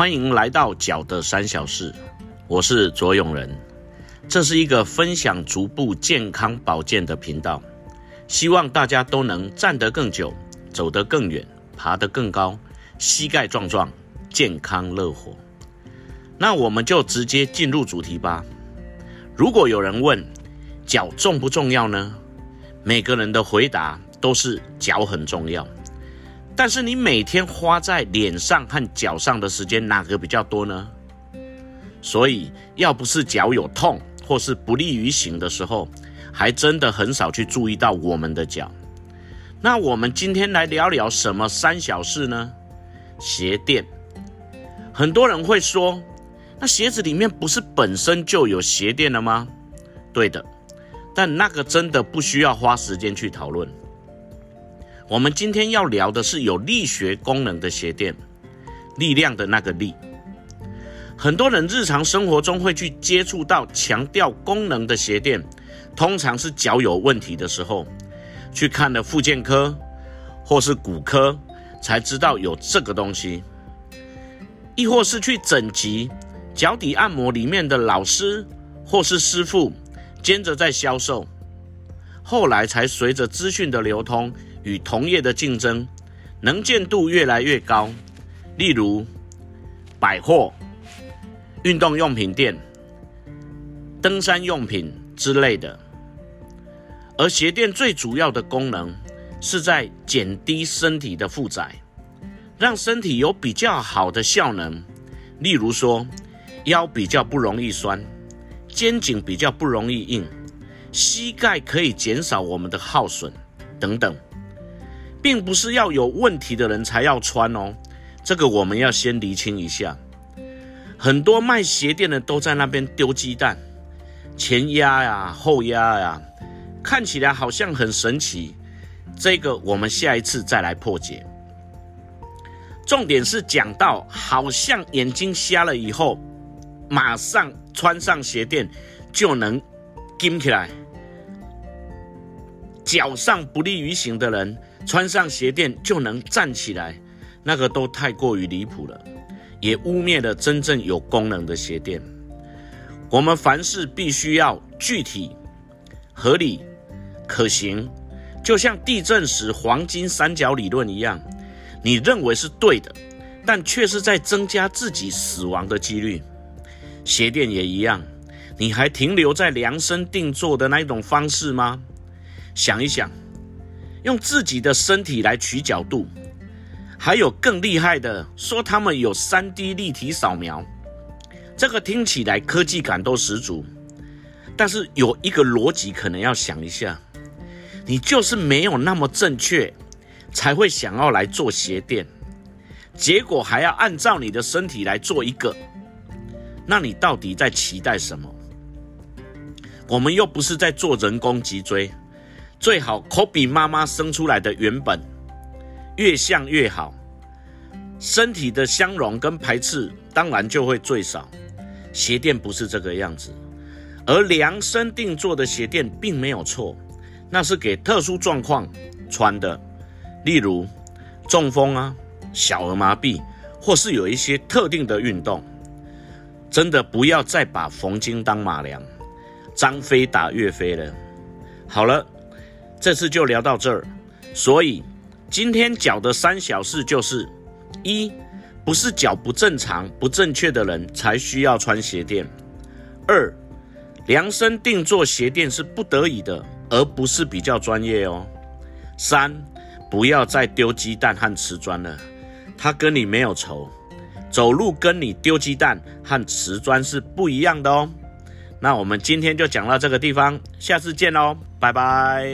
欢迎来到脚的三小事，我是卓永仁。这是一个分享足部健康保健的频道，希望大家都能站得更久，走得更远，爬得更高，膝盖壮壮，健康乐活。那我们就直接进入主题吧。如果有人问脚重不重要呢？每个人的回答都是脚很重要。但是你每天花在脸上和脚上的时间哪个比较多呢？所以要不是脚有痛或是不利于行的时候，还真的很少去注意到我们的脚。那我们今天来聊聊什么三小事呢？鞋垫。很多人会说，那鞋子里面不是本身就有鞋垫了吗？对的，但那个真的不需要花时间去讨论。我们今天要聊的是有力学功能的鞋垫，力量的那个力。很多人日常生活中会去接触到强调功能的鞋垫，通常是脚有问题的时候，去看了复健科或是骨科，才知道有这个东西，亦或是去整脊脚底按摩里面的老师或是师傅兼着在销售，后来才随着资讯的流通。与同业的竞争，能见度越来越高。例如，百货、运动用品店、登山用品之类的。而鞋垫最主要的功能，是在减低身体的负载，让身体有比较好的效能。例如说，腰比较不容易酸，肩颈比较不容易硬，膝盖可以减少我们的耗损，等等。并不是要有问题的人才要穿哦，这个我们要先厘清一下。很多卖鞋垫的都在那边丢鸡蛋，前压呀，后压呀，看起来好像很神奇。这个我们下一次再来破解。重点是讲到好像眼睛瞎了以后，马上穿上鞋垫就能顶起来，脚上不利于行的人。穿上鞋垫就能站起来，那个都太过于离谱了，也污蔑了真正有功能的鞋垫。我们凡事必须要具体、合理、可行，就像地震时黄金三角理论一样，你认为是对的，但却是在增加自己死亡的几率。鞋垫也一样，你还停留在量身定做的那一种方式吗？想一想。用自己的身体来取角度，还有更厉害的，说他们有三 D 立体扫描，这个听起来科技感都十足。但是有一个逻辑可能要想一下，你就是没有那么正确，才会想要来做鞋垫，结果还要按照你的身体来做一个，那你到底在期待什么？我们又不是在做人工脊椎。最好可比妈妈生出来的原本越像越好，身体的相容跟排斥当然就会最少。鞋垫不是这个样子，而量身定做的鞋垫并没有错，那是给特殊状况穿的，例如中风啊、小儿麻痹，或是有一些特定的运动。真的不要再把缝金当马良，张飞打岳飞了。好了。这次就聊到这儿，所以今天脚的三小事就是：一，不是脚不正常、不正确的人才需要穿鞋垫；二，量身定做鞋垫是不得已的，而不是比较专业哦；三，不要再丢鸡蛋和瓷砖了，他跟你没有仇，走路跟你丢鸡蛋和瓷砖是不一样的哦。那我们今天就讲到这个地方，下次见喽，拜拜。